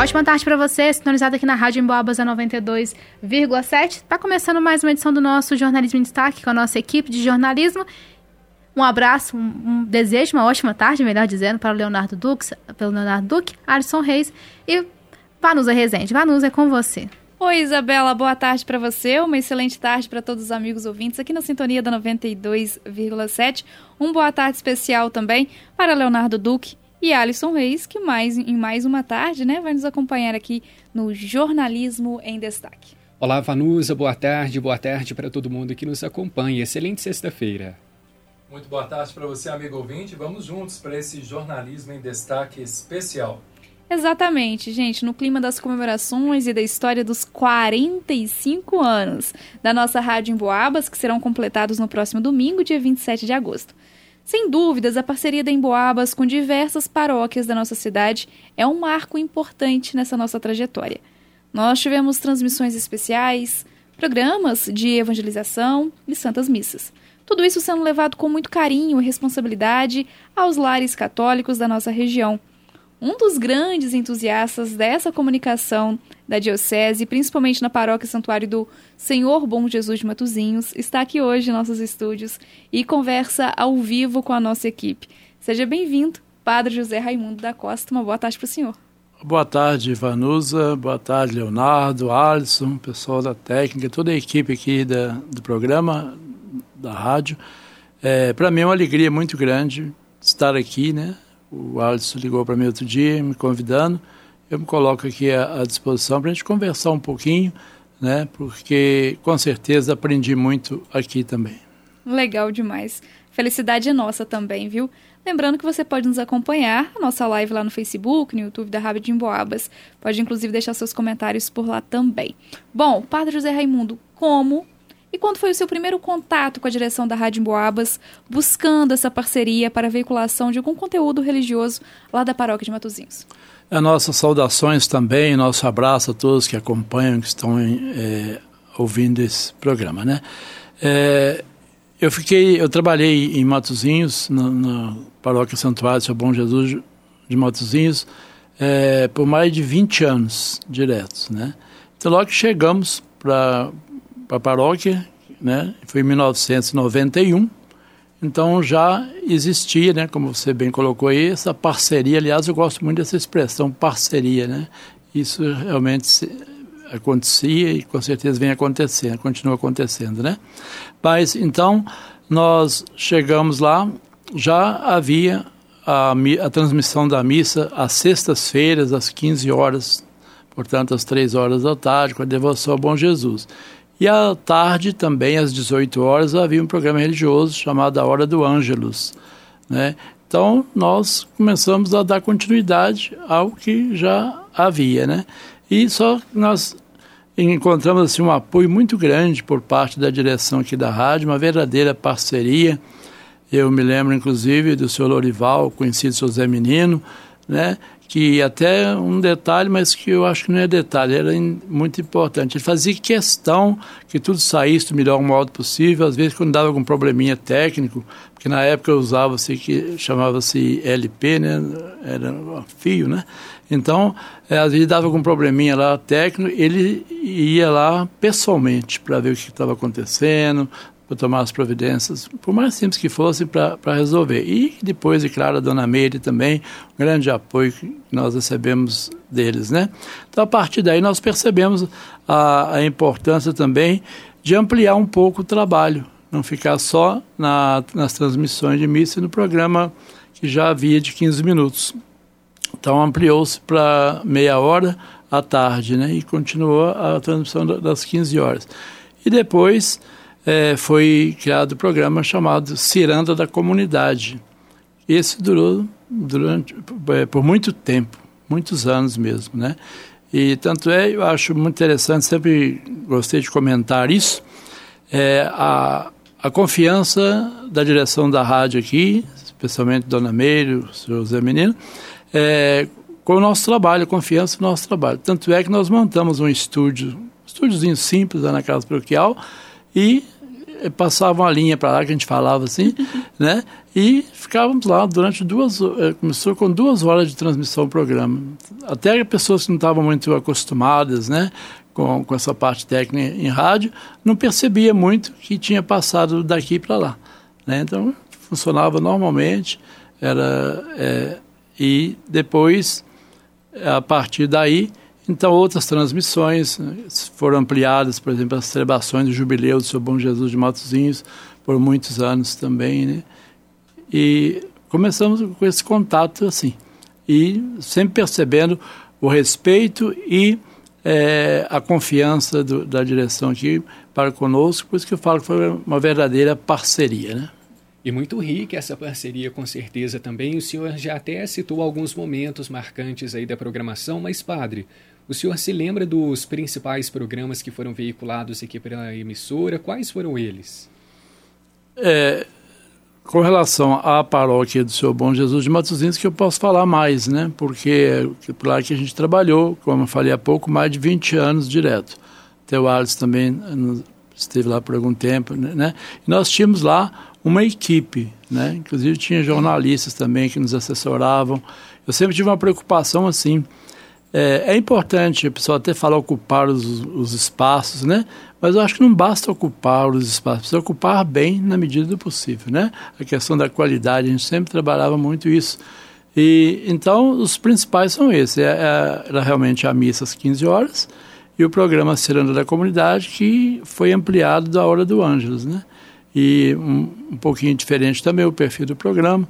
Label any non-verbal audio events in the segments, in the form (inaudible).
Ótima tarde para você, sintonizado aqui na Rádio Emboabas a 92,7. Está começando mais uma edição do nosso Jornalismo em Destaque com a nossa equipe de jornalismo. Um abraço, um, um desejo, uma ótima tarde, melhor dizendo, para o Leonardo Duque, pelo Leonardo Duque, Alisson Reis e Vanusa Rezende. Vanusa, é com você. Oi, Isabela, boa tarde para você, uma excelente tarde para todos os amigos ouvintes aqui na Sintonia da 92,7. Um boa tarde especial também para Leonardo Duque e Alisson Reis, que mais em mais uma tarde, né, vai nos acompanhar aqui no Jornalismo em Destaque. Olá, Vanusa, boa tarde, boa tarde para todo mundo que nos acompanha. Excelente sexta-feira. Muito boa tarde para você, amigo ouvinte. Vamos juntos para esse Jornalismo em Destaque especial. Exatamente, gente, no clima das comemorações e da história dos 45 anos da nossa Rádio em Boabas, que serão completados no próximo domingo, dia 27 de agosto. Sem dúvidas, a parceria da Emboabas com diversas paróquias da nossa cidade é um marco importante nessa nossa trajetória. Nós tivemos transmissões especiais, programas de evangelização e santas missas. Tudo isso sendo levado com muito carinho e responsabilidade aos lares católicos da nossa região um dos grandes entusiastas dessa comunicação da Diocese, principalmente na paróquia Santuário do Senhor Bom Jesus de Matozinhos, está aqui hoje em nossos estúdios e conversa ao vivo com a nossa equipe. Seja bem-vindo, Padre José Raimundo da Costa. Uma boa tarde para o senhor. Boa tarde, Vanusa. Boa tarde, Leonardo, Alisson, pessoal da técnica, toda a equipe aqui da, do programa, da rádio. É, para mim é uma alegria muito grande estar aqui, né? O Alisson ligou para mim outro dia, me convidando. Eu me coloco aqui à, à disposição para a gente conversar um pouquinho, né? Porque com certeza aprendi muito aqui também. Legal demais. Felicidade é nossa também, viu? Lembrando que você pode nos acompanhar a nossa live lá no Facebook, no YouTube da Rádio de Emboabas. Pode inclusive deixar seus comentários por lá também. Bom, Padre José Raimundo, como e quando foi o seu primeiro contato com a direção da Rádio Emboabas, buscando essa parceria para a veiculação de algum conteúdo religioso lá da paróquia de Matozinhos? As nossas saudações também, nosso abraço a todos que acompanham, que estão é, ouvindo esse programa, né? É, eu fiquei, eu trabalhei em Matozinhos, na, na paróquia Santuário Seu Bom Jesus de Matozinhos, é, por mais de 20 anos diretos, né? Então, logo que chegamos para para a paróquia, né? Foi em 1991. Então já existia, né, como você bem colocou aí, essa parceria. Aliás, eu gosto muito dessa expressão parceria, né? Isso realmente acontecia e com certeza vem acontecendo, continua acontecendo, né? Mas então nós chegamos lá, já havia a, a transmissão da missa às sextas-feiras, às 15 horas, portanto às 3 horas da tarde, com a devoção ao Bom Jesus. E à tarde, também às 18 horas, havia um programa religioso chamado A Hora do Ângelus. Né? Então, nós começamos a dar continuidade ao que já havia. Né? E só nós encontramos assim, um apoio muito grande por parte da direção aqui da rádio, uma verdadeira parceria. Eu me lembro, inclusive, do senhor Lorival, conhecido Zé Menino, né? Que até um detalhe, mas que eu acho que não é detalhe, era muito importante. Ele fazia questão que tudo saísse do melhor modo possível, às vezes quando dava algum probleminha técnico, porque na época eu usava assim que chamava-se LP, né, era fio, né? Então, é, às vezes dava algum probleminha lá técnico, ele ia lá pessoalmente para ver o que estava acontecendo, para tomar as providências, por mais simples que fossem, para resolver. E depois, é claro, a dona Meire também, um grande apoio que nós recebemos deles, né? Então, a partir daí, nós percebemos a, a importância também de ampliar um pouco o trabalho, não ficar só na, nas transmissões de e no programa que já havia de 15 minutos. Então, ampliou-se para meia hora à tarde, né? E continuou a transmissão das 15 horas. E depois é, foi criado o um programa chamado Ciranda da Comunidade. Esse durou durante, é, por muito tempo, muitos anos mesmo, né? E tanto é, eu acho muito interessante, sempre gostei de comentar isso, é, a, a confiança da direção da rádio aqui, especialmente Dona Meire, o senhor José Menino, é, com o nosso trabalho, a confiança no nosso trabalho. Tanto é que nós montamos um estúdio, um estúdiozinho simples lá na Casa Paroquial, e passava uma linha para lá que a gente falava assim, (laughs) né? E ficávamos lá durante duas eh, começou com duas horas de transmissão o programa. Até pessoas que não estavam muito acostumadas, né, com, com essa parte técnica em rádio, não percebia muito que tinha passado daqui para lá. Né? Então funcionava normalmente, era é, e depois a partir daí então, outras transmissões né, foram ampliadas, por exemplo, as celebrações do jubileu do Seu Bom Jesus de Matozinhos, por muitos anos também, né? E começamos com esse contato assim. E sempre percebendo o respeito e é, a confiança do, da direção aqui para conosco, por isso que eu falo que foi uma verdadeira parceria, né? E muito rica essa parceria, com certeza também. O senhor já até citou alguns momentos marcantes aí da programação, mas, padre, o senhor se lembra dos principais programas que foram veiculados aqui pela emissora? Quais foram eles? É, com relação à paróquia do Senhor Bom Jesus de Matosinhos, que eu posso falar mais, né? Porque é lá que a gente trabalhou, como eu falei há pouco, mais de 20 anos direto. Até o Alisson também esteve lá por algum tempo, né? E nós tínhamos lá uma equipe, né? Inclusive tinha jornalistas também que nos assessoravam. Eu sempre tive uma preocupação assim, é, é, importante a pessoa até falar ocupar os, os, espaços, né? Mas eu acho que não basta ocupar os espaços, precisa ocupar bem na medida do possível, né? A questão da qualidade, a gente sempre trabalhava muito isso. E então os principais são esses: é, é, realmente a missa às 15 horas e o programa Ciranda da Comunidade, que foi ampliado da hora do Ângelos, né? E um, um pouquinho diferente também o perfil do programa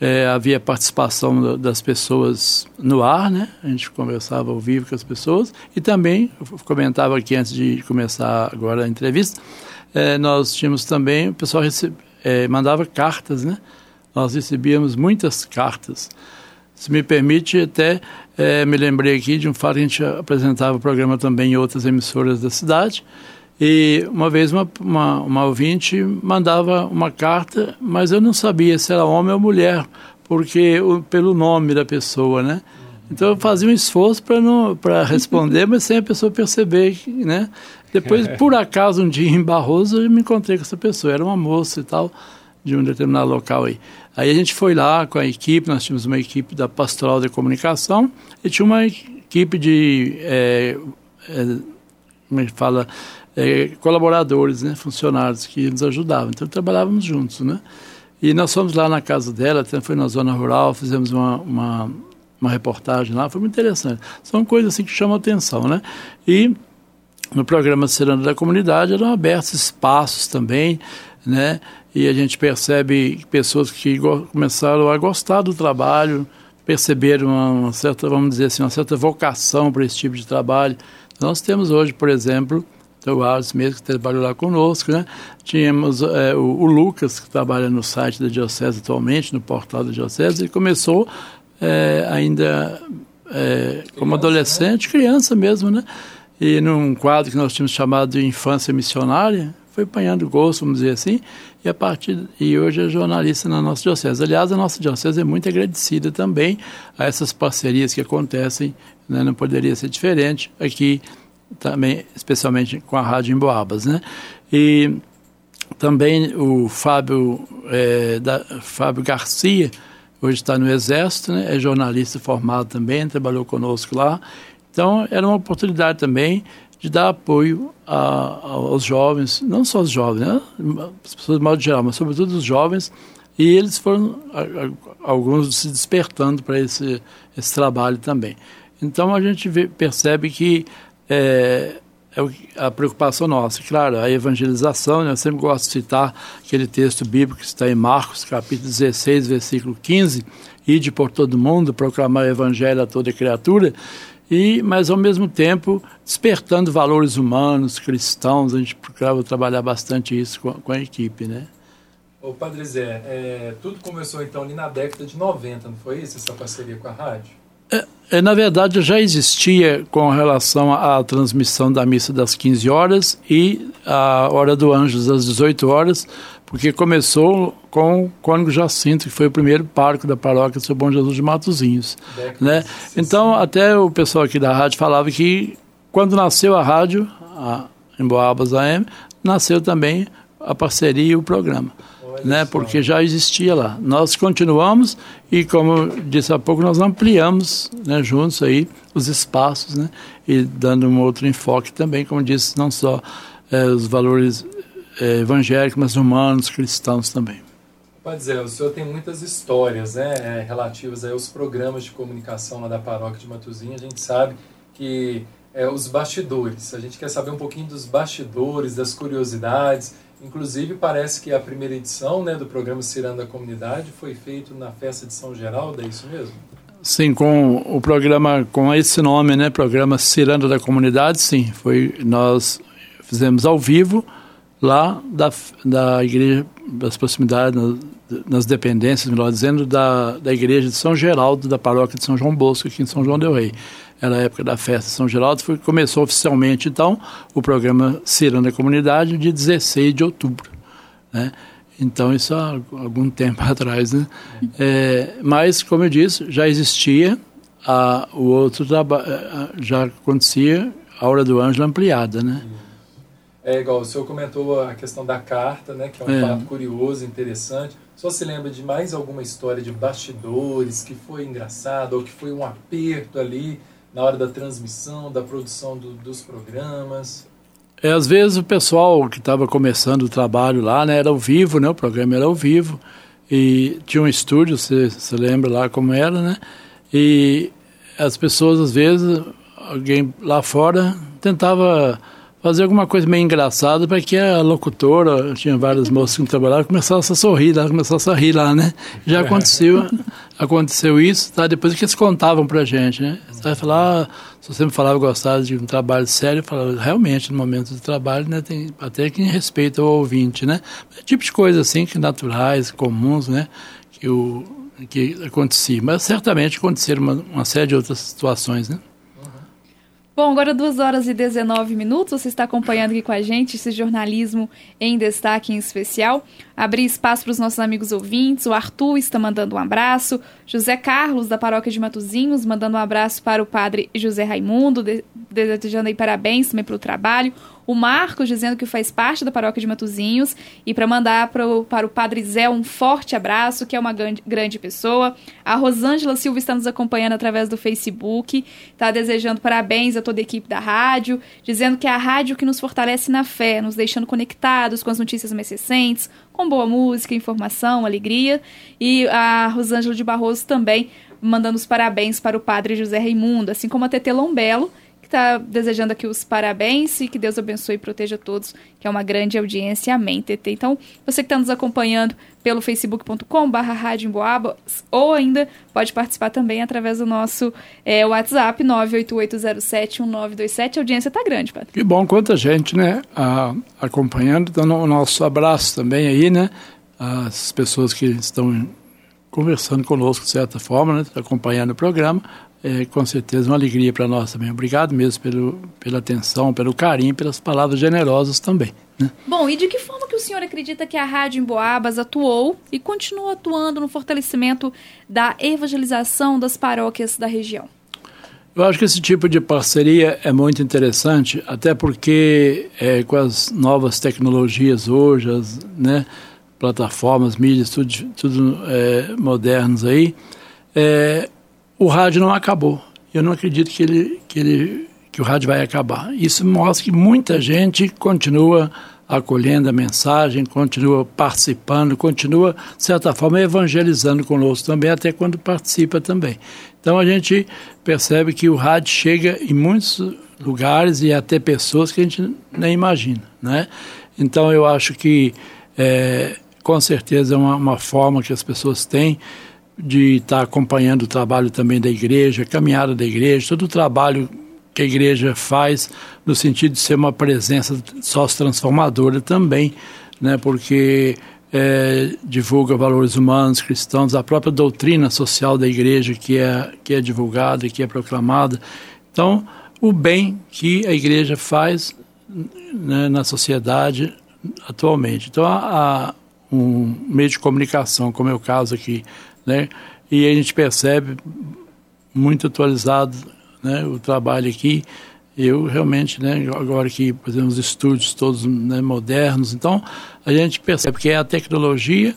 é, havia participação das pessoas no ar, né? A gente conversava ao vivo com as pessoas e também, comentava aqui antes de começar agora a entrevista, é, nós tínhamos também, o pessoal recebe, é, mandava cartas, né? Nós recebíamos muitas cartas. Se me permite, até é, me lembrei aqui de um fato que a gente apresentava o programa também em outras emissoras da cidade, e uma vez uma, uma, uma ouvinte mandava uma carta, mas eu não sabia se era homem ou mulher, porque pelo nome da pessoa, né? Então eu fazia um esforço para não para responder, mas sem a pessoa perceber, né? Depois, por acaso, um dia em Barroso, eu me encontrei com essa pessoa, era uma moça e tal, de um determinado local aí. Aí a gente foi lá com a equipe, nós tínhamos uma equipe da Pastoral de Comunicação e tinha uma equipe de, é, é, como é que fala, é, colaboradores, né, funcionários que nos ajudavam. Então trabalhávamos juntos, né? E nós fomos lá na casa dela, até foi na zona rural, fizemos uma, uma, uma reportagem lá, foi muito interessante. São coisas assim que chamam atenção, né? E no programa Serando da Comunidade eram abertos espaços também, né? E a gente percebe pessoas que começaram a gostar do trabalho, perceberam uma, uma certa, vamos dizer assim, uma certa vocação para esse tipo de trabalho. Nós temos hoje, por exemplo, o Alisson mesmo que trabalhou lá conosco, né? Tínhamos é, o, o, Lucas, que trabalha no site da Diocese atualmente, no portal da Diocese, e começou é, ainda é, como adolescente, né? criança mesmo, né? E num quadro que nós tínhamos chamado de Infância Missionária, foi apanhando gosto, vamos dizer assim, e a partir e hoje é jornalista na nossa diocese. Aliás, a nossa diocese é muito agradecida também a essas parcerias que acontecem, né? não poderia ser diferente aqui também, especialmente com a Rádio Emboabas, né? E também o Fábio, é, da, Fábio Garcia, hoje está no Exército, né? é jornalista formado também, trabalhou conosco lá. Então, era uma oportunidade também de dar apoio a, aos jovens, não só os jovens, né? as pessoas de modo geral, mas sobretudo os jovens, e eles foram, alguns se despertando para esse, esse trabalho também. Então, a gente vê, percebe que é, é a preocupação nossa. Claro, a evangelização, né? eu sempre gosto de citar aquele texto bíblico que está em Marcos, capítulo 16, versículo 15, ide por todo mundo, proclamar o evangelho a toda criatura, e, mas ao mesmo tempo despertando valores humanos, cristãos, a gente procurava trabalhar bastante isso com, com a equipe, né? Ô Padre Zé, é, tudo começou então ali na década de 90, não foi isso, essa parceria com a rádio? É, na verdade, já existia com relação à transmissão da missa das 15 horas e a Hora do Anjos às 18 horas, porque começou com o Cônigo Jacinto, que foi o primeiro parco da paróquia do Seu Bom Jesus de Matozinhos. Né? Então, até o pessoal aqui da rádio falava que quando nasceu a rádio, a, em Boabas AM, nasceu também a parceria e o programa. Né? Porque já existia lá. Nós continuamos e, como disse há pouco, nós ampliamos, né, juntos aí os espaços, né? E dando um outro enfoque também, como disse, não só é, os valores é, evangélicos, mas humanos, cristãos também. Pode dizer, o senhor tem muitas histórias, né, é, relativas aos programas de comunicação lá da paróquia de Matuzinha. A gente sabe que é, os bastidores. A gente quer saber um pouquinho dos bastidores, das curiosidades. Inclusive, parece que a primeira edição né, do programa Ciranda Comunidade foi feito na festa de São Geraldo, é isso mesmo? Sim, com o programa, com esse nome, né, programa Ciranda da Comunidade, sim, foi, nós fizemos ao vivo lá da, da igreja, das proximidades, nas, dependências, melhor dizendo, da, da igreja de São Geraldo, da paróquia de São João Bosco, aqui em São João del Rei era a época da festa de São Geraldo, foi, começou oficialmente então o programa Ciranda Comunidade de 16 de outubro, né? Então isso há algum tempo (laughs) atrás, né? É, mas como eu disse, já existia a, o outro trabalho, já acontecia a hora do Ângelo ampliada, né? É igual o senhor comentou a questão da carta, né? Que é um é. fato curioso, interessante. Só se lembra de mais alguma história de bastidores que foi engraçado ou que foi um aperto ali na hora da transmissão, da produção do, dos programas? É, às vezes o pessoal que estava começando o trabalho lá, né, era ao vivo, né, o programa era ao vivo, e tinha um estúdio, você, você lembra lá como era, né, e as pessoas às vezes, alguém lá fora tentava fazer alguma coisa meio engraçada para que a locutora, tinha várias moças que trabalhavam, começasse a sorrir lá, começasse a rir lá, né? Já (laughs) aconteceu, aconteceu isso, tá? Depois que eles contavam pra gente, né? Vai falar, ah, se você me falava que gostava de um trabalho sério, eu falava, realmente, no momento do trabalho, né, tem até que respeita o ouvinte, né? É tipo de coisa assim, que naturais, comuns, né? Que, o, que acontecia. Mas certamente aconteceram uma, uma série de outras situações, né? Bom, agora 2 horas e 19 minutos. Você está acompanhando aqui com a gente esse jornalismo em destaque em especial. Abrir espaço para os nossos amigos ouvintes. O Arthur está mandando um abraço. José Carlos, da paróquia de Matozinhos, mandando um abraço para o padre José Raimundo, desejando aí parabéns também pelo trabalho o Marcos dizendo que faz parte da paróquia de Matozinhos e para mandar pro, para o Padre Zé um forte abraço, que é uma grande, grande pessoa. A Rosângela Silva está nos acompanhando através do Facebook, está desejando parabéns a toda a equipe da rádio, dizendo que é a rádio que nos fortalece na fé, nos deixando conectados com as notícias mais recentes, com boa música, informação, alegria. E a Rosângela de Barroso também mandando os parabéns para o Padre José Raimundo, assim como a Tete Lombelo, está desejando aqui os parabéns e que Deus abençoe e proteja todos, que é uma grande audiência. Amém, TT. Então, você que está nos acompanhando pelo facebook.com barra ou ainda pode participar também através do nosso é, WhatsApp 988071927. A audiência está grande, Padre. Que bom, quanta gente, né, a, acompanhando. Então, o nosso abraço também aí, né, as pessoas que estão conversando conosco de certa forma, né, acompanhando o programa é com certeza uma alegria para nós também. Obrigado mesmo pelo, pela atenção, pelo carinho, pelas palavras generosas também. Né? Bom, e de que forma que o senhor acredita que a Rádio Emboabas atuou e continua atuando no fortalecimento da evangelização das paróquias da região? Eu acho que esse tipo de parceria é muito interessante, até porque é, com as novas tecnologias hoje, as né, plataformas, mídias, tudo, tudo é, modernos aí, é, o rádio não acabou. Eu não acredito que, ele, que, ele, que o rádio vai acabar. Isso mostra que muita gente continua acolhendo a mensagem, continua participando, continua, de certa forma, evangelizando conosco também, até quando participa também. Então a gente percebe que o rádio chega em muitos lugares e até pessoas que a gente nem imagina, né? Então eu acho que é, com certeza é uma, uma forma que as pessoas têm de estar acompanhando o trabalho também da igreja, a caminhada da igreja, todo o trabalho que a igreja faz no sentido de ser uma presença sócio-transformadora também, né, porque é, divulga valores humanos, cristãos, a própria doutrina social da igreja que é, que é divulgada, que é proclamada. Então, o bem que a igreja faz né, na sociedade atualmente. Então, há, há um meio de comunicação, como é o caso aqui né? E a gente percebe muito atualizado né, o trabalho aqui Eu realmente, né, agora que fazemos estúdios todos né, modernos, então a gente percebe que é a tecnologia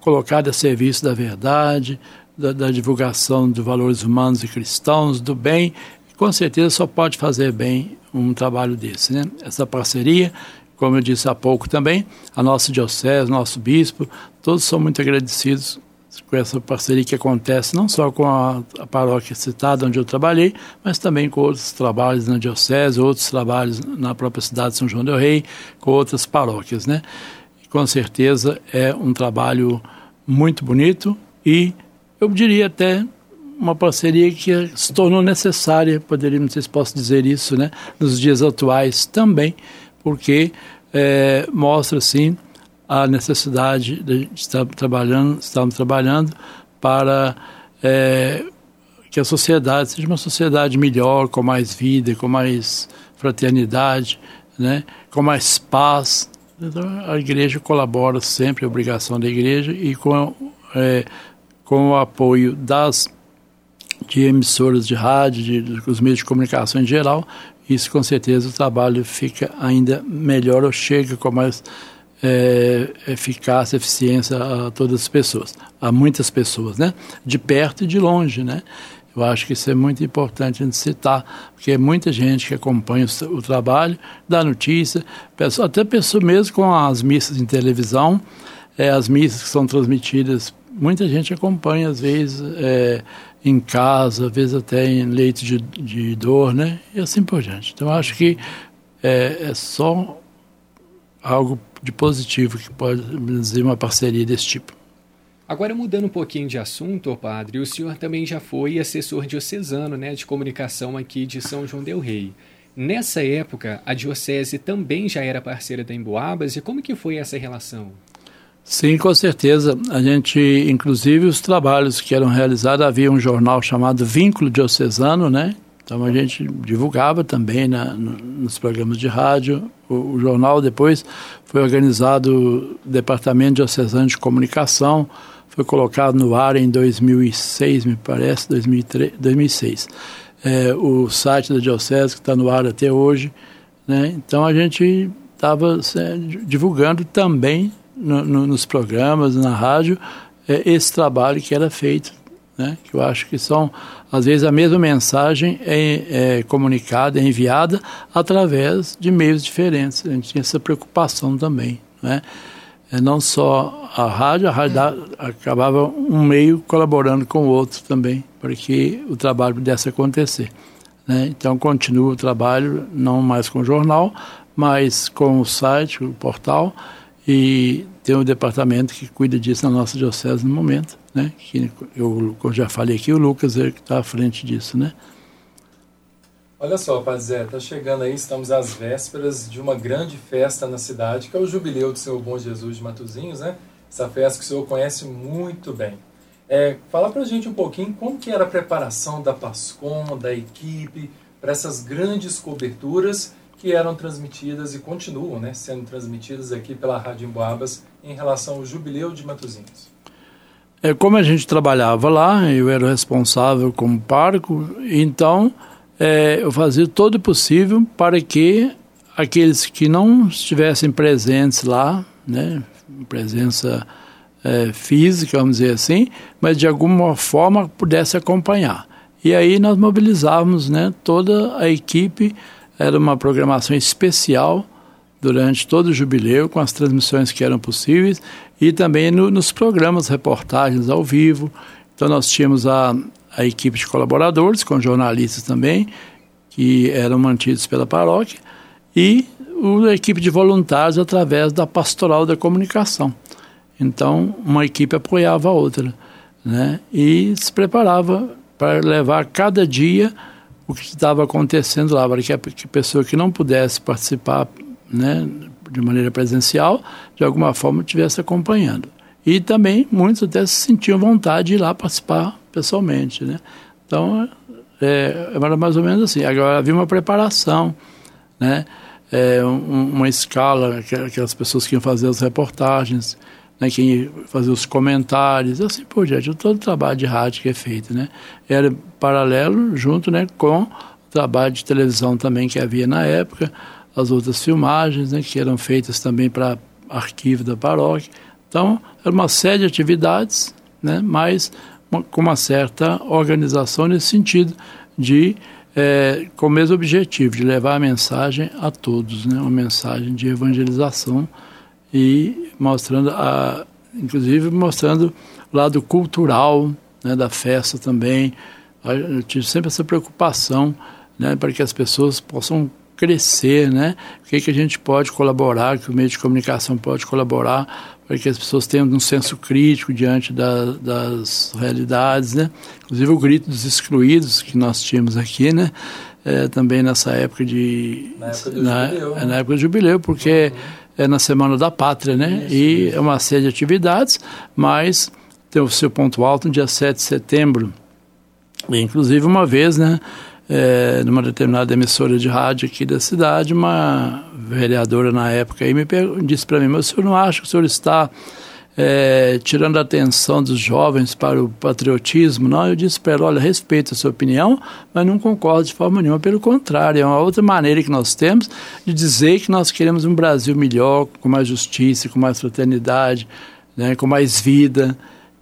colocada a serviço da verdade, da, da divulgação de valores humanos e cristãos, do bem, com certeza só pode fazer bem um trabalho desse, né? Essa parceria, como eu disse há pouco também, a nossa diocese, nosso bispo, todos são muito agradecidos com essa parceria que acontece não só com a, a, paróquia citada onde eu trabalhei, mas também com outros trabalhos na diocese, outros trabalhos na própria cidade de São João del Rei, com outras paróquias, né? E, com certeza é um trabalho muito bonito e eu diria até uma parceria que se tornou necessária, poderia, não sei se posso dizer isso, né, nos dias atuais também, porque é, mostra, sim, a necessidade de estar trabalhando, estarmos trabalhando para é, que a sociedade seja uma sociedade melhor, com mais vida, com mais fraternidade, né, com mais paz. Então, a igreja colabora sempre, a obrigação da igreja, e com, é, com o apoio das de emissoras de rádio, de, de, os meios de comunicação em geral, isso com certeza o trabalho fica ainda melhor ou chega com mais é, eficácia, eficiência a todas as pessoas, a muitas pessoas, né? De perto e de longe, né? Eu acho que isso é muito importante a gente citar, porque é muita gente que acompanha o, o trabalho, dá notícia, até pessoa mesmo com as missas em televisão, é, as missas que são transmitidas, muita gente acompanha, às vezes, é, em casa, às vezes até em leito de, de dor, né? E assim por diante. Então, acho que é, é só algo de positivo que pode dizer uma parceria desse tipo. Agora, mudando um pouquinho de assunto, padre, o senhor também já foi assessor diocesano né, de comunicação aqui de São João Del Rei. Nessa época, a diocese também já era parceira da Emboabas, e como que foi essa relação? Sim, com certeza. A gente, inclusive, os trabalhos que eram realizados, havia um jornal chamado Vínculo Diocesano, né? Então a gente divulgava também na, nos programas de rádio. O, o, jornal depois foi organizado o Departamento Diocesano de Comunicação, foi colocado no ar em 2006, me parece, 2003, 2006. É, o site da Diocese que está no ar até hoje. Né? Então a gente estava divulgando também no, no, nos programas, na rádio, é, esse trabalho que era feito. Né? Que eu acho que são, às vezes, a mesma mensagem é, é comunicada, é enviada através de meios diferentes. A gente tinha essa preocupação também. Né? É não só a rádio, a rádio acabava um meio colaborando com o outro também, para que o trabalho pudesse acontecer. Né? Então, continua o trabalho, não mais com o jornal, mas com o site, o portal, e tem um departamento que cuida disso na nossa diocese no momento, né? Que eu, já falei aqui, o Lucas é que está à frente disso, né? Olha só, Padre Zé, está chegando aí, estamos às vésperas de uma grande festa na cidade, que é o Jubileu do Senhor Bom Jesus de Matozinhos, né? Essa festa que o senhor conhece muito bem. É, fala para a gente um pouquinho como que era a preparação da Pascom, da equipe, para essas grandes coberturas que eram transmitidas e continuam né, sendo transmitidas aqui pela Rádio Emboabas em relação ao Jubileu de Matozinhos. É, como a gente trabalhava lá, eu era responsável como parco, então é, eu fazia todo o possível para que aqueles que não estivessem presentes lá, né, presença é, física, vamos dizer assim, mas de alguma forma pudesse acompanhar. E aí nós mobilizávamos né, toda a equipe era uma programação especial durante todo o jubileu, com as transmissões que eram possíveis e também no, nos programas, reportagens ao vivo. Então, nós tínhamos a, a equipe de colaboradores, com jornalistas também, que eram mantidos pela paróquia, e a equipe de voluntários através da pastoral da comunicação. Então, uma equipe apoiava a outra, né? E se preparava para levar cada dia o que estava acontecendo lá, para que a, pessoa que não pudesse participar né, de maneira presencial, de alguma forma estivesse acompanhando. E também muitos até se sentiam vontade de ir lá participar pessoalmente. Né? Então, é, era mais ou menos assim. Agora havia uma preparação, né? É, um, uma escala, aquelas pessoas que iam fazer as reportagens, né, quem fazia os comentários, assim por diante, todo o trabalho de rádio que é feito, né, era paralelo junto, né, com o trabalho de televisão também que havia na época, as outras filmagens né, que eram feitas também para arquivo da paróquia. Então, era uma série de atividades, né, mas uma, com uma certa organização nesse sentido de é, com o mesmo objetivo de levar a mensagem a todos, né? uma mensagem de evangelização e mostrando, a, inclusive mostrando o lado cultural né, da festa também. Eu tive sempre essa preocupação né, para que as pessoas possam crescer, né? O que, que a gente pode colaborar, que o meio de comunicação pode colaborar para que as pessoas tenham um senso crítico diante da, das realidades, né? Inclusive o grito dos excluídos que nós tínhamos aqui, né? É, também nessa época de na época do na, jubileu, né? na época do jubileu, porque uhum. É na semana da pátria, né? Isso, e isso. é uma série de atividades, mas tem o seu ponto alto no dia 7 de setembro. E, inclusive uma vez, né? É, numa determinada emissora de rádio aqui da cidade, uma vereadora na época aí me disse para mim, mas o senhor não acha que o senhor está é, tirando a atenção dos jovens para o patriotismo? Não, eu disse para ela, olha, respeito a sua opinião, mas não concordo de forma nenhuma, pelo contrário, é uma outra maneira que nós temos de dizer que nós queremos um Brasil melhor, com mais justiça, com mais fraternidade, né, com mais vida,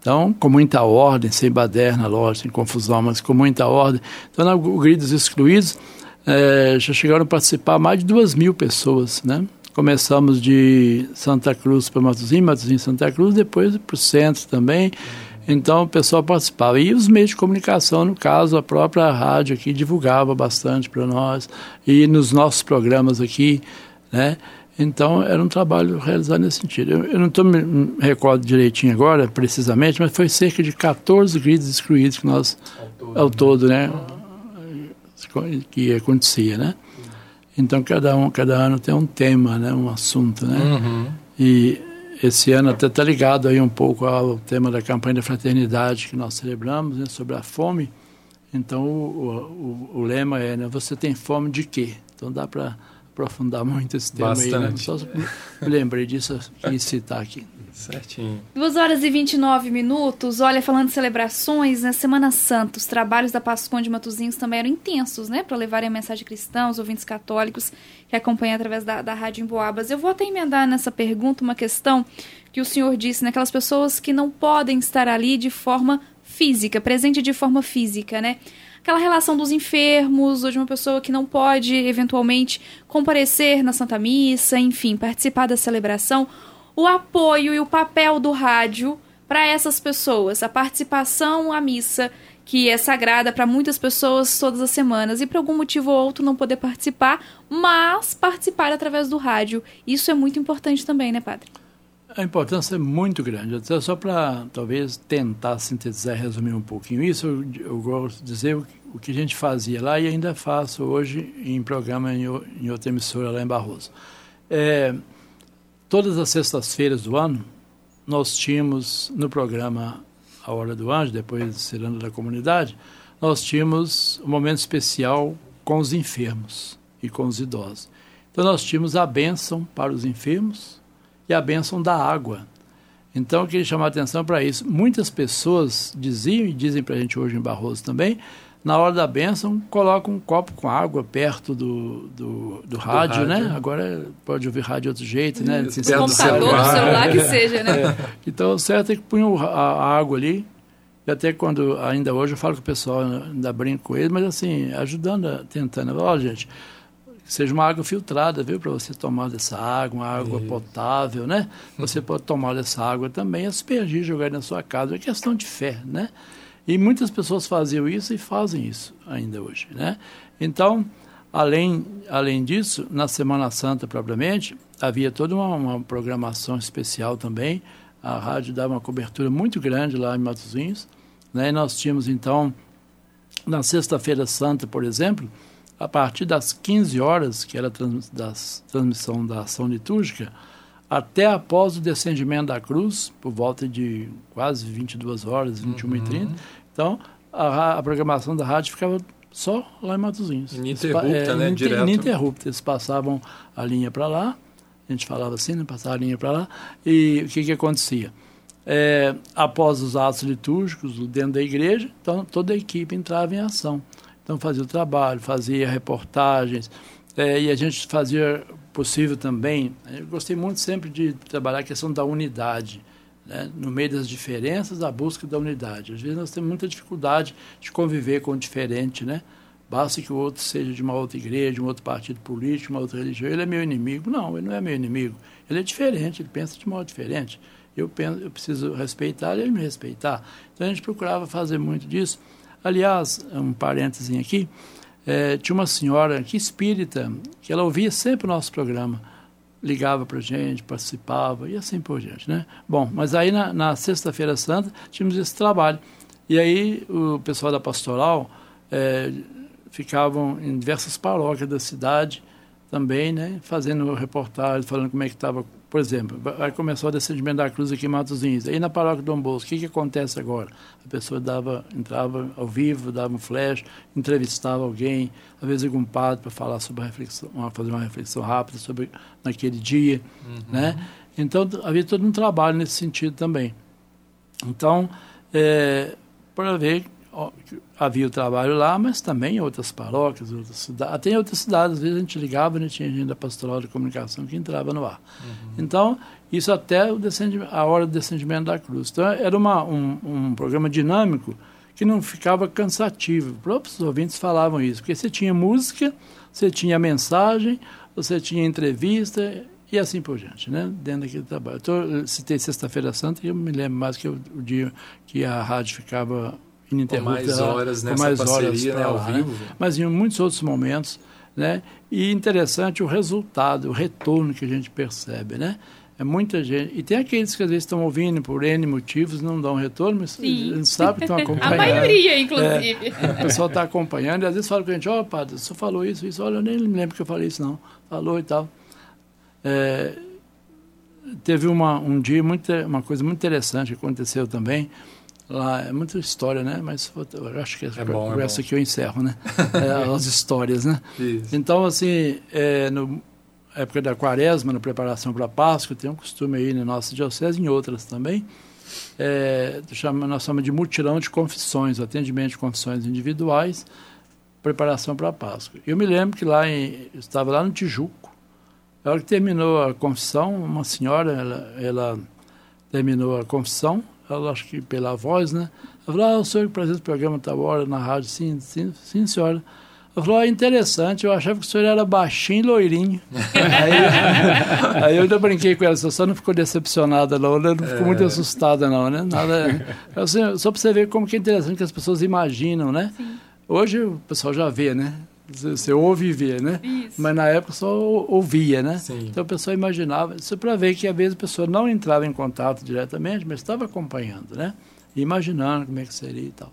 então, com muita ordem, sem baderna, lógico, sem confusão, mas com muita ordem. Então, no Grito dos Excluídos, é, já chegaram a participar mais de duas mil pessoas, né? Começamos de Santa Cruz para Matozinhos, Matozinhos Santa Cruz, depois para o centro também. Então o pessoal participava. E os meios de comunicação, no caso, a própria rádio aqui divulgava bastante para nós. E nos nossos programas aqui, né? Então era um trabalho realizado nesse sentido. Eu, eu não estou me recordo direitinho agora, precisamente, mas foi cerca de 14 gritos excluídos que nós, ao todo, ao todo né? que acontecia, né? Então cada um, cada ano tem um tema, né, um assunto, né? Uhum. E esse ano até está ligado aí um pouco ao tema da campanha da fraternidade que nós celebramos, né, sobre a fome. Então o, o, o lema é, né, você tem fome de quê? Então dá para aprofundar muito esse tema Bastante. aí, né? Só me lembrei disso e citar aqui. Certinho. 2 horas e 29 minutos. Olha, falando de celebrações, na né? Semana Santa, os trabalhos da Pascom de Matozinhos também eram intensos, né? Para levarem a mensagem cristã aos ouvintes católicos que acompanham através da, da Rádio Emboabas. Eu vou até emendar nessa pergunta uma questão que o senhor disse, naquelas né? pessoas que não podem estar ali de forma física, presente de forma física, né? Aquela relação dos enfermos ou de uma pessoa que não pode eventualmente comparecer na Santa Missa, enfim, participar da celebração o apoio e o papel do rádio para essas pessoas, a participação à missa, que é sagrada para muitas pessoas todas as semanas e por algum motivo ou outro não poder participar, mas participar através do rádio. Isso é muito importante também, né, padre? A importância é muito grande. Até só para talvez tentar sintetizar resumir um pouquinho isso, eu, eu gosto de dizer o, o, que a gente fazia lá e ainda faço hoje em programa em, em outra emissora lá em Barroso. É, todas as sextas-feiras do ano, nós tínhamos no programa A Hora do Anjo, depois de Ciranda da Comunidade, nós tínhamos um momento especial com os enfermos e com os idosos. Então nós tínhamos a bênção para os enfermos e a bênção da água. Então eu queria chamar a atenção para isso. Muitas pessoas diziam e dizem para a gente hoje em Barroso também na hora da bênção, coloca um copo com água perto do, do, do, rádio, do rádio, né? Agora pode ouvir rádio de outro jeito, né? Né? Do computador, do celular, que (laughs) seja, né? É. Então, o certo é que punha a, água ali, e até quando, ainda hoje, eu falo com o pessoal, ainda brinco com eles, mas assim, ajudando, tentando. Oh, gente, seja uma água filtrada, viu? Para você tomar dessa água, uma água Isso. potável, né? (laughs) Você pode tomar dessa água também, aspergir, jogar na sua casa. É questão de fé, né? E muitas pessoas faziam isso e fazem isso ainda hoje, né? Então, além, além disso, na Semana Santa propriamente, havia toda uma, uma programação especial também. A rádio dava uma cobertura muito grande lá em Matozinhos, né? E nós tínhamos então na Sexta-feira Santa, por exemplo, a partir das 15 horas, que era a trans, das, transmissão da ação litúrgica, até após o descendimento da cruz, por volta de quase 22 horas, 21 uhum. e 30. Então, a, a, programação da rádio ficava só lá em Matozinhos. Ininterrupta, é, né? Direto. Ininterrupta. Eles passavam a linha para lá, a gente falava assim, né? Passava a linha para lá, e o que, que acontecia? É, após os atos litúrgicos dentro da igreja, então toda a equipe entrava em ação. Então fazia o trabalho, fazia reportagens, é, e a gente fazia possível também. Eu gostei muito sempre de trabalhar a questão da unidade. Né? No meio das diferenças, a busca da unidade. Às vezes nós temos muita dificuldade de conviver com o diferente, né? Basta que o outro seja de uma outra igreja, de um outro partido político, uma outra religião. Ele é meu inimigo. Não, ele não é meu inimigo. Ele é diferente, ele pensa de modo diferente. Eu, penso, eu preciso respeitar ele me respeitar. Então a gente procurava fazer muito disso. Aliás, um parênteses aqui, é, tinha uma senhora que espírita, que ela ouvia sempre o nosso programa, ligava para gente, participava e assim por diante, né? Bom, mas aí na, na Sexta-feira Santa tínhamos esse trabalho. E aí o pessoal da pastoral é, ficavam em diversas paróquias da cidade também, né? Fazendo reportagens, falando como é que estava por exemplo, vai começar o descendimento da cruz aqui em Matosinhos. Aí na paróquia do Dom Bosco, o que, que acontece agora? A pessoa dava, entrava ao vivo, dava um flash, entrevistava alguém, às vezes algum padre para falar sobre a reflexão, fazer uma reflexão rápida sobre naquele dia, uhum. né? Então havia todo um trabalho nesse sentido também. Então, é, para ver havia o trabalho lá, mas também em outras paróquias, outras cidades. Até em outras cidades, às vezes a gente ligava e né, tinha agenda pastoral de comunicação que entrava no ar. Uhum. Então, isso até o a hora do descendimento da cruz. Então, era uma, um, um programa dinâmico que não ficava cansativo. Os próprios ouvintes falavam isso, porque você tinha música, você tinha mensagem, você tinha entrevista e assim por diante, né? dentro daquele trabalho. Então, eu citei Sexta-feira Santa e eu me lembro mais que o dia que a rádio ficava ininterrupta. Com mais horas nessa mais parceria, horas né, ao vivo. Né? Mas em muitos outros momentos, né? E interessante o resultado, o retorno que a gente percebe, né? É muita gente. E tem aqueles que às vezes estão ouvindo por N motivos, não dão retorno, mas Sim. sabe que estão (laughs) acompanhando. a maioria, inclusive. É, o pessoal está acompanhando e às vezes fala com a gente, ó, oh, padre, você falou isso, isso, olha, eu nem me lembro que eu falei isso, não. Falou e tal. É, teve uma, um dia, muito, uma coisa muito interessante que aconteceu também lá é muita história, né? Mas eu acho que é bom, é essa aqui eu encerro, né? (laughs) é, as histórias, né? Isso. Então, assim, é, no época da quaresma, na preparação para a Páscoa, tem um costume aí na nossa diocese, em outras também, é, chama, nós chamamos de mutirão de confissões, atendimento de confissões individuais, preparação para a Páscoa. Eu me lembro que lá em, eu estava lá no Tijuco, na hora que terminou a confissão, uma senhora, ela, ela terminou a confissão, ela acho que pela voz, né? Ela falou, ah, o senhor que apresenta o programa tal hora na rádio, sim, sim, sim, senhora. Ela falou, ah, interessante, eu achava que o senhor era baixinho e loirinho. (laughs) aí, aí, eu ainda brinquei com ela, só não ficou decepcionada não, né? Não ficou é. muito assustada não, né? Nada, assim, só para você ver como que é interessante que as pessoas imaginam, né? Sim. Hoje o pessoal já vê, né? Você ouve e vê, né? Isso. Mas na época só ouvia, né? Sim. Então a pessoa imaginava. Isso para ver que às vezes a pessoa não entrava em contato diretamente, mas estava acompanhando, né? E imaginando como é que seria e tal.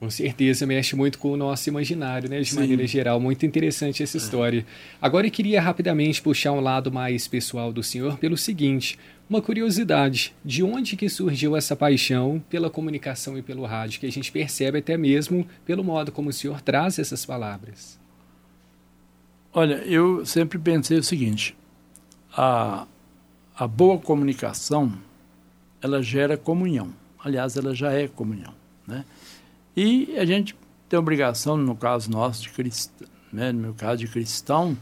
Com certeza, mexe muito com o nosso imaginário, né? De Sim. maneira geral. Muito interessante essa é. história. Agora eu queria rapidamente puxar um lado mais pessoal do senhor pelo seguinte: uma curiosidade, de onde que surgiu essa paixão pela comunicação e pelo rádio, que a gente percebe até mesmo pelo modo como o senhor traz essas palavras? Olha, eu sempre pensei o seguinte, a, a boa comunicação, ela gera comunhão. Aliás, ela já é comunhão, né? E a gente tem obrigação, no caso nosso de cristão, né, no meu caso de cristão,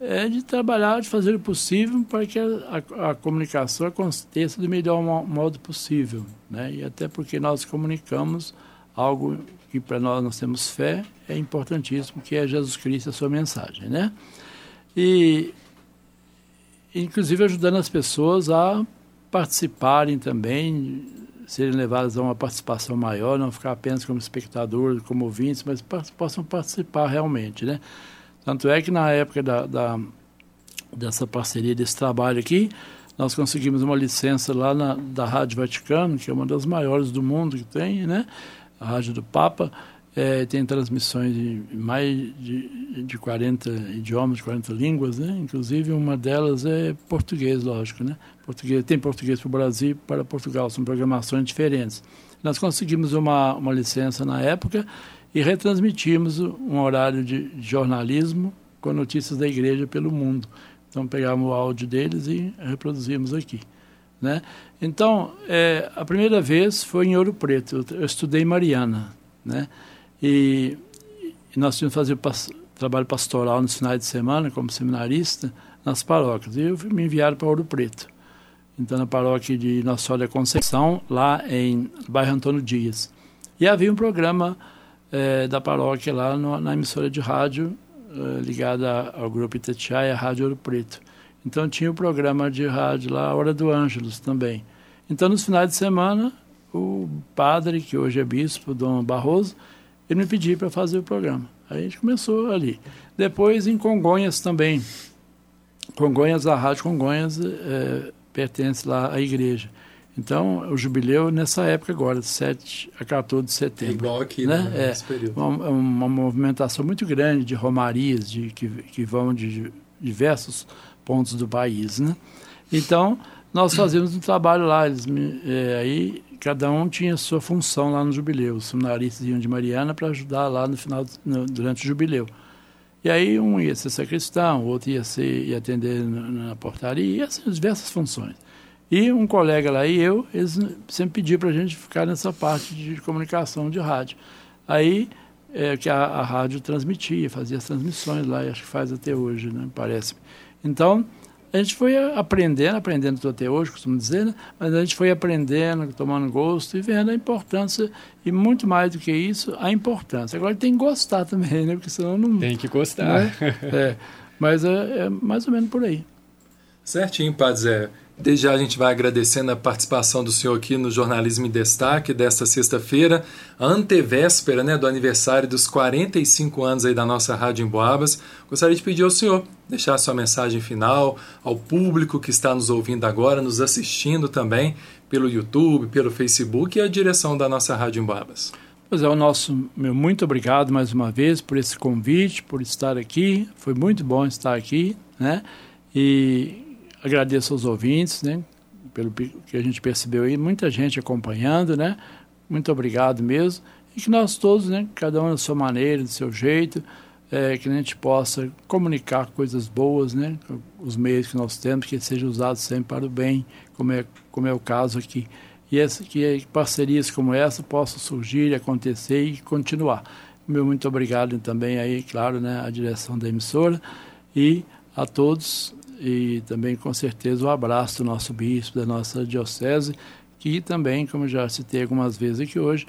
é de trabalhar, de fazer o possível para que a, a, a comunicação aconteça do melhor modo possível. Né? E até porque nós comunicamos algo que para nós nós temos fé, é importantíssimo, que é Jesus Cristo a sua mensagem. Né? E, inclusive, ajudando as pessoas a participarem também, serem levadas a uma participação maior, não ficar apenas como espectadores, como ouvintes, mas possam participar realmente, né? Tanto é que na época da, da, dessa parceria, desse trabalho aqui, nós conseguimos uma licença lá na, da Rádio Vaticano, que é uma das maiores do mundo que tem, né? A Rádio do Papa. É, tem transmissões de mais de, de 40 idiomas, de 40 línguas, né? Inclusive uma delas é português, lógico, né? Português, tem português para o Brasil e para Portugal, são programações diferentes. Nós conseguimos uma, uma licença na época e retransmitimos um horário de jornalismo com notícias da igreja pelo mundo. Então pegamos o áudio deles e reproduzimos aqui. Né? Então, é, a primeira vez foi em Ouro Preto, eu, eu estudei Mariana. Né? E e nós tínhamos que fazer pas, trabalho pastoral nos finais de semana, como seminarista, nas paróquias. E eu me enviaram para Ouro Preto. Então, na paróquia de Nossa Senhora Conceição, lá em bairro Antônio Dias. E havia um programa é, da paróquia lá no, na emissora de rádio é, ligada ao grupo Itatiaia, a Rádio Ouro Preto. Então tinha o programa de rádio lá, a Hora do Ângelos também. Então nos finais de semana, o padre, que hoje é bispo, Dom Barroso, ele me pediu para fazer o programa. Aí a gente começou ali. Depois em Congonhas também. Congonhas, a Rádio Congonhas é, pertence lá à igreja. Então, o jubileu nessa época agora, de 7 a 14 de setembro. É igual aqui, né? né? Período. Uma, uma, movimentação muito grande de romarias de, que, que vão de diversos pontos do país, né? Então, nós fazíamos um trabalho lá. Eles, é, aí, cada um tinha sua função lá no jubileu. Os seminaristas iam de Mariana para ajudar lá no final, no, durante o jubileu. E aí, um ia ser sacristão, o outro ia, ser, ia atender na, na portaria, e assim, diversas funções. E um colega lá e eu, eles sempre pediam para a gente ficar nessa parte de comunicação de rádio. Aí, é, que a, a, rádio transmitia, fazia as transmissões lá, e acho que faz até hoje, né, parece. Então, a gente foi aprendendo, aprendendo até hoje, costumo dizer, né? mas a gente foi aprendendo, tomando gosto e vendo a importância, e muito mais do que isso, a importância. Agora tem que gostar também, né? Porque senão não. Tem que gostar. Né? é, mas é, é, mais ou menos por aí. Certinho, Padre Zé. Desde já a gente vai agradecendo a participação do senhor aqui no Jornalismo em Destaque desta sexta-feira, antevéspera né, do aniversário dos 45 anos aí da nossa Rádio Emboabas. Gostaria de pedir ao senhor deixar sua mensagem final ao público que está nos ouvindo agora, nos assistindo também pelo YouTube, pelo Facebook e a direção da nossa Rádio Emboabas. Pois é, o nosso meu muito obrigado mais uma vez por esse convite, por estar aqui. Foi muito bom estar aqui, né? E agradeço aos ouvintes, né? Pelo que a gente percebeu aí, muita gente acompanhando, né? Muito obrigado mesmo. E que nós todos, né? Cada um da sua maneira, do seu jeito, é, que a gente possa comunicar coisas boas, né? Os meios que nós temos, que sejam usados sempre para o bem, como é, como é o caso aqui. E essa, que parcerias como essa possam surgir, acontecer e continuar. Meu muito obrigado também aí, claro, né? A direção da emissora e a todos e também com certeza o abraço do nosso bispo, da nossa diocese, que também, como já citei algumas vezes aqui hoje,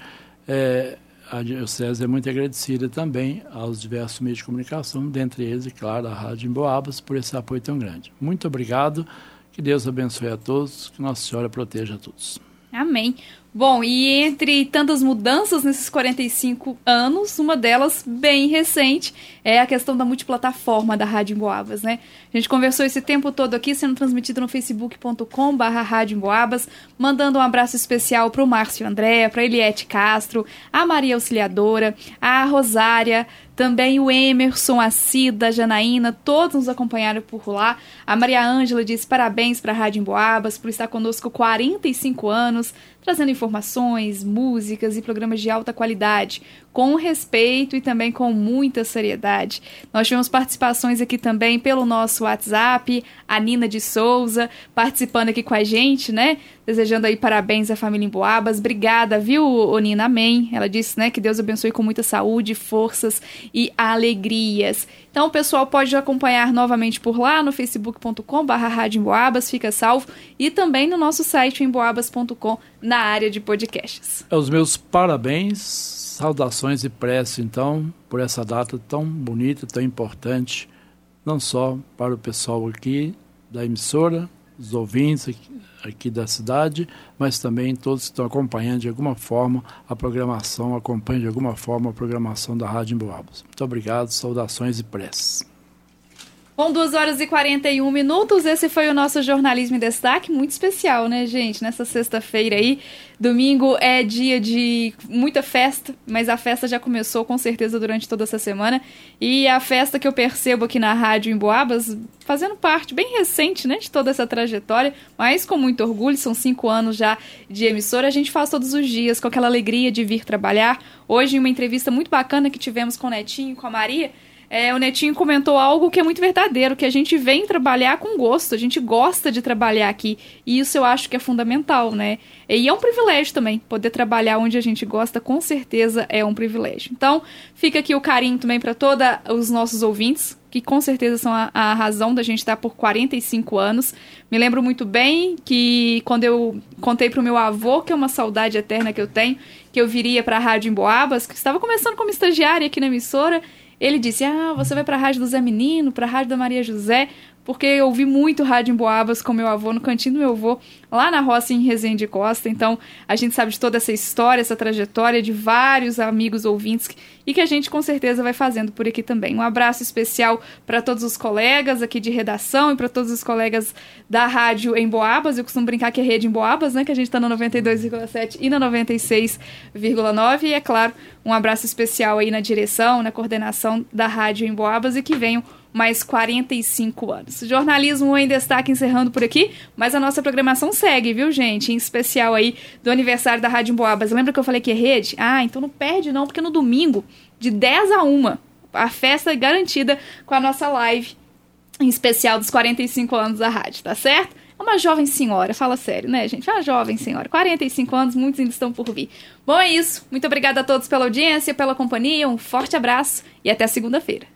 é, a diocese é muito agradecida também aos diversos meios de comunicação, dentre eles, e claro, a Rádio Emboabas, por esse apoio tão grande. Muito obrigado, que Deus abençoe a todos, que Nossa Senhora proteja a todos. Amém. Bom, e entre tantas mudanças nesses 45 anos, uma delas bem recente é a questão da multiplataforma da Rádio Emboabas, né? A gente conversou esse tempo todo aqui, sendo transmitido no facebook.com barra Rádio Emboabas, mandando um abraço especial para o Márcio André, para Eliette Castro, a Maria Auxiliadora, a Rosária, também o Emerson, a Cida, a Janaína, todos nos acompanharam por lá. A Maria Ângela disse parabéns para a Rádio Emboabas por estar conosco 45 anos, trazendo informações, músicas e programas de alta qualidade, com respeito e também com muita seriedade. Nós tivemos participações aqui também pelo nosso WhatsApp, a Nina de Souza participando aqui com a gente, né? Desejando aí parabéns à família Emboabas. Obrigada, viu, Nina? Amém. Ela disse, né, que Deus abençoe com muita saúde, forças e alegrias. Então, o pessoal pode acompanhar novamente por lá no facebook.com barra fica salvo, e também no nosso site emboabas.com na área de podcasts. É os meus parabéns, saudações e prece, então, por essa data tão bonita, tão importante, não só para o pessoal aqui da emissora, os ouvintes aqui, da cidade, mas também todos que estão acompanhando de alguma forma a programação, acompanham de alguma forma a programação da Rádio Emboabas. Muito obrigado, saudações e preces. Bom, 2 horas e 41 minutos. Esse foi o nosso Jornalismo em Destaque, muito especial, né, gente? Nessa sexta-feira aí. Domingo é dia de muita festa, mas a festa já começou com certeza durante toda essa semana. E a festa que eu percebo aqui na Rádio em Boabas, fazendo parte bem recente, né, de toda essa trajetória, mas com muito orgulho, são cinco anos já de emissora. A gente faz todos os dias com aquela alegria de vir trabalhar. Hoje, em uma entrevista muito bacana que tivemos com o Netinho com a Maria é, o Netinho comentou algo que é muito verdadeiro, que a gente vem trabalhar com gosto, a gente gosta de trabalhar aqui. E isso eu acho que é fundamental, né? E é um privilégio também, poder trabalhar onde a gente gosta, com certeza é um privilégio. Então, fica aqui o carinho também para todos os nossos ouvintes, que com certeza são a, a razão da gente estar por 45 anos. Me lembro muito bem que quando eu contei para o meu avô, que é uma saudade eterna que eu tenho, que eu viria para a Rádio Emboabas, que estava começando como estagiária aqui na emissora, ele disse: Ah, você vai para a rádio do Zé Menino, para a rádio da Maria José, porque eu ouvi muito rádio em Boabas com meu avô, no cantinho do meu avô, lá na roça em Resende Costa. Então, a gente sabe de toda essa história, essa trajetória de vários amigos ouvintes e que a gente com certeza vai fazendo por aqui também. Um abraço especial para todos os colegas aqui de redação e para todos os colegas da rádio em Boabas. Eu costumo brincar que é rede em Boabas, né? Que a gente está no 92,7 e na 96,9. E é claro, um abraço especial aí na direção, na coordenação da rádio em Boabas e que venham mais 45 anos. Jornalismo em destaque encerrando por aqui, mas a nossa programação segue, viu, gente? Em especial aí do aniversário da Rádio Boabas. Lembra que eu falei que é rede? Ah, então não perde não, porque no domingo, de 10 a 1, a festa é garantida com a nossa live em especial dos 45 anos da rádio, tá certo? É uma jovem senhora, fala sério, né, gente? É uma jovem senhora, 45 anos, muitos ainda estão por vir. Bom, é isso. Muito obrigada a todos pela audiência, pela companhia, um forte abraço e até segunda-feira.